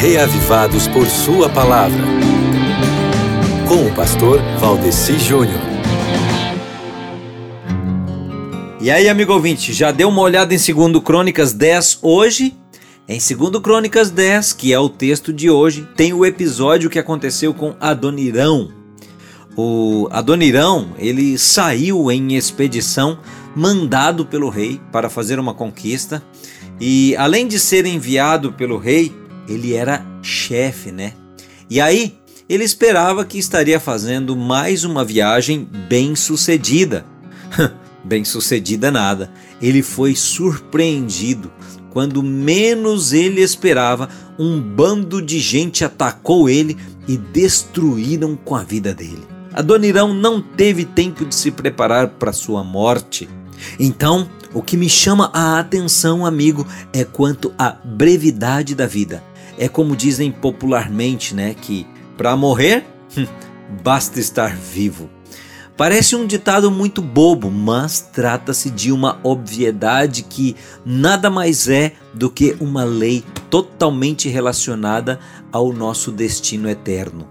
reavivados por Sua palavra. Com o pastor Valdeci Júnior. E aí, amigo ouvinte, já deu uma olhada em 2 Crônicas 10 hoje? Em 2 Crônicas 10, que é o texto de hoje, tem o episódio que aconteceu com Adonirão. O Adonirão, ele saiu em expedição mandado pelo rei para fazer uma conquista e além de ser enviado pelo rei, ele era chefe, né? E aí, ele esperava que estaria fazendo mais uma viagem bem sucedida. bem sucedida nada. Ele foi surpreendido. Quando menos ele esperava, um bando de gente atacou ele e destruíram com a vida dele. Adonirão não teve tempo de se preparar para sua morte. Então, o que me chama a atenção, amigo, é quanto à brevidade da vida. É como dizem popularmente, né, que para morrer hum, basta estar vivo. Parece um ditado muito bobo, mas trata-se de uma obviedade que nada mais é do que uma lei totalmente relacionada ao nosso destino eterno.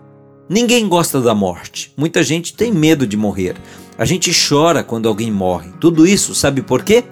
Ninguém gosta da morte. Muita gente tem medo de morrer. A gente chora quando alguém morre. Tudo isso, sabe por quê?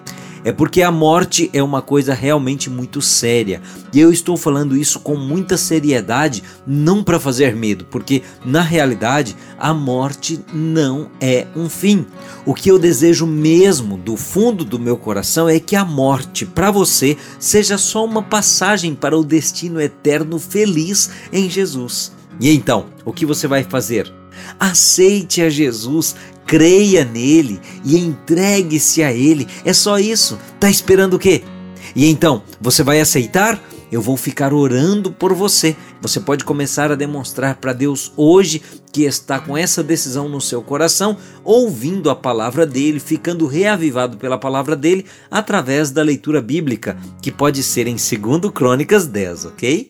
É porque a morte é uma coisa realmente muito séria. E eu estou falando isso com muita seriedade, não para fazer medo, porque na realidade a morte não é um fim. O que eu desejo mesmo do fundo do meu coração é que a morte para você seja só uma passagem para o destino eterno feliz em Jesus. E então, o que você vai fazer? Aceite a Jesus, creia nele e entregue-se a ele. É só isso. Tá esperando o quê? E então, você vai aceitar? Eu vou ficar orando por você. Você pode começar a demonstrar para Deus hoje que está com essa decisão no seu coração, ouvindo a palavra dele, ficando reavivado pela palavra dele através da leitura bíblica, que pode ser em 2 Crônicas 10, ok?